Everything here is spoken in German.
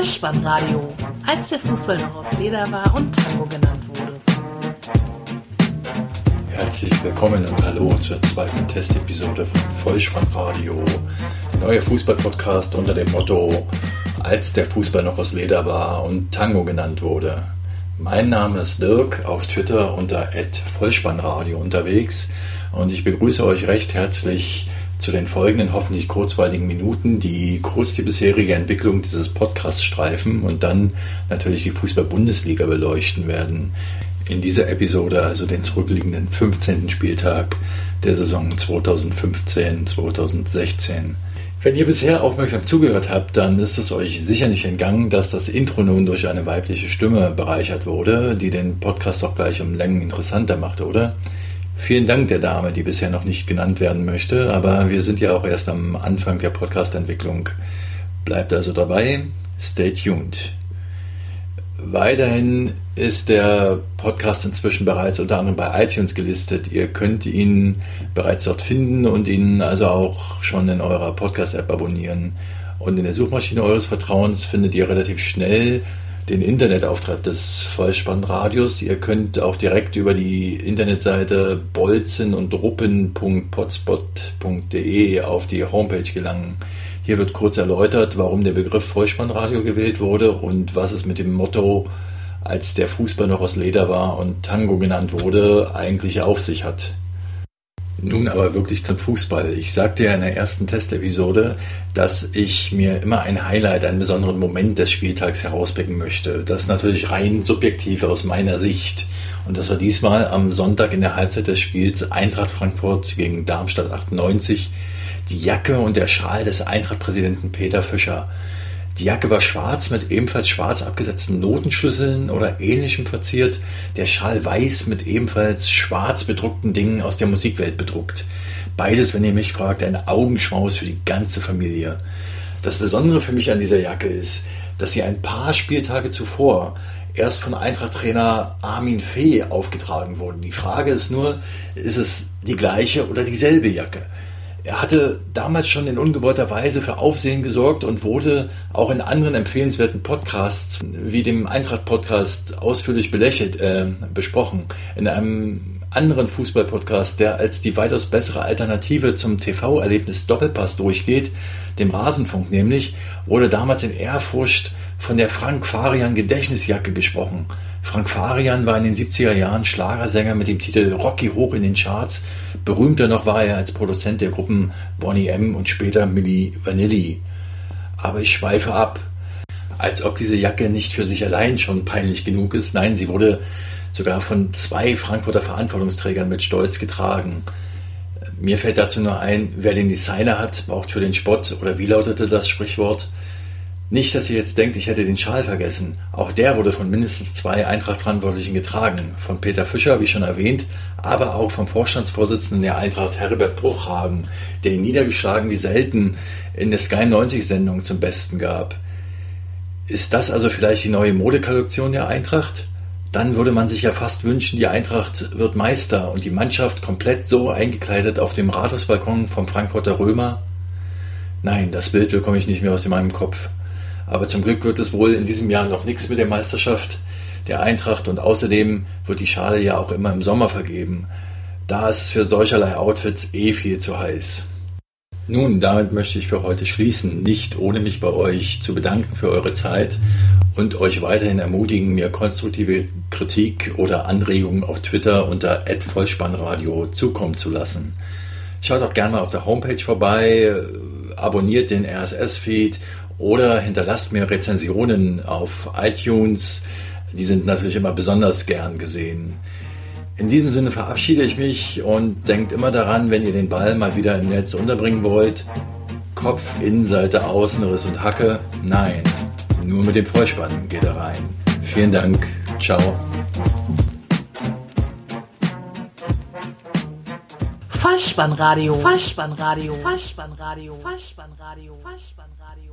Vollspannradio, als der Fußball noch aus Leder war und Tango genannt wurde. Herzlich willkommen und hallo zur zweiten Testepisode von Vollspannradio, der neue Fußballpodcast unter dem Motto als der Fußball noch aus Leder war und Tango genannt wurde. Mein Name ist Dirk, auf Twitter unter Vollspannradio unterwegs und ich begrüße euch recht herzlich zu den folgenden hoffentlich kurzweiligen Minuten, die kurz die bisherige Entwicklung dieses Podcasts streifen und dann natürlich die Fußball-Bundesliga beleuchten werden. In dieser Episode also den zurückliegenden 15. Spieltag der Saison 2015-2016. Wenn ihr bisher aufmerksam zugehört habt, dann ist es euch sicher nicht entgangen, dass das Intro nun durch eine weibliche Stimme bereichert wurde, die den Podcast auch gleich um Längen interessanter machte, oder? Vielen Dank der Dame, die bisher noch nicht genannt werden möchte, aber wir sind ja auch erst am Anfang der Podcast-Entwicklung. Bleibt also dabei, stay tuned. Weiterhin ist der Podcast inzwischen bereits unter anderem bei iTunes gelistet. Ihr könnt ihn bereits dort finden und ihn also auch schon in eurer Podcast-App abonnieren. Und in der Suchmaschine eures Vertrauens findet ihr relativ schnell den Internetauftritt des Vollspannradios. Ihr könnt auch direkt über die Internetseite bolzen und ruppen.potspot.de auf die Homepage gelangen. Hier wird kurz erläutert, warum der Begriff Vollspannradio gewählt wurde und was es mit dem Motto, als der Fußball noch aus Leder war und Tango genannt wurde, eigentlich auf sich hat. Nun aber wirklich zum Fußball. Ich sagte ja in der ersten Testepisode, dass ich mir immer ein Highlight, einen besonderen Moment des Spieltags herauspicken möchte. Das ist natürlich rein subjektiv aus meiner Sicht. Und das war diesmal am Sonntag in der Halbzeit des Spiels Eintracht Frankfurt gegen Darmstadt 98 die Jacke und der Schal des Eintracht-Präsidenten Peter Fischer. Die Jacke war schwarz mit ebenfalls schwarz abgesetzten Notenschlüsseln oder ähnlichem verziert, der Schal weiß mit ebenfalls schwarz bedruckten Dingen aus der Musikwelt bedruckt. Beides, wenn ihr mich fragt, ein Augenschmaus für die ganze Familie. Das Besondere für mich an dieser Jacke ist, dass sie ein paar Spieltage zuvor erst von Eintracht-Trainer Armin Fee aufgetragen wurde. Die Frage ist nur, ist es die gleiche oder dieselbe Jacke? Er hatte damals schon in ungewollter Weise für Aufsehen gesorgt und wurde auch in anderen empfehlenswerten Podcasts wie dem Eintracht-Podcast ausführlich belächelt, äh, besprochen. In einem anderen Fußball-Podcast, der als die weitaus bessere Alternative zum TV-Erlebnis Doppelpass durchgeht, dem Rasenfunk nämlich, wurde damals in Ehrfurcht von der Frank Farian Gedächtnisjacke gesprochen. Frank Farian war in den 70er Jahren Schlagersänger mit dem Titel Rocky hoch in den Charts. Berühmter noch war er als Produzent der Gruppen Bonnie M und später Milli Vanilli. Aber ich schweife ab. Als ob diese Jacke nicht für sich allein schon peinlich genug ist. Nein, sie wurde sogar von zwei Frankfurter Verantwortungsträgern mit Stolz getragen. Mir fällt dazu nur ein, wer den Designer hat, braucht für den Spott, oder wie lautete das Sprichwort? Nicht, dass ihr jetzt denkt, ich hätte den Schal vergessen. Auch der wurde von mindestens zwei Eintracht-Verantwortlichen getragen. Von Peter Fischer, wie schon erwähnt, aber auch vom Vorstandsvorsitzenden der Eintracht Herbert Bruchhagen, der ihn niedergeschlagen wie selten in der Sky 90 Sendung zum Besten gab. Ist das also vielleicht die neue Modekollektion der Eintracht? Dann würde man sich ja fast wünschen, die Eintracht wird Meister und die Mannschaft komplett so eingekleidet auf dem Rathausbalkon vom Frankfurter Römer. Nein, das Bild bekomme ich nicht mehr aus meinem Kopf. Aber zum Glück wird es wohl in diesem Jahr noch nichts mit der Meisterschaft der Eintracht und außerdem wird die Schale ja auch immer im Sommer vergeben. Da ist es für solcherlei Outfits eh viel zu heiß. Nun, damit möchte ich für heute schließen, nicht ohne mich bei euch zu bedanken für eure Zeit und euch weiterhin ermutigen, mir konstruktive Kritik oder Anregungen auf Twitter unter @vollspannradio zukommen zu lassen. Schaut auch gerne mal auf der Homepage vorbei, abonniert den RSS-Feed oder hinterlasst mir Rezensionen auf iTunes. Die sind natürlich immer besonders gern gesehen. In diesem Sinne verabschiede ich mich und denkt immer daran, wenn ihr den Ball mal wieder im Netz unterbringen wollt. Kopf, Innenseite, Außenriss und Hacke. Nein, nur mit dem Vollspann geht er rein. Vielen Dank. Ciao. Vollspannradio. Vollspannradio. Vollspannradio. Vollspannradio. Vollspannradio.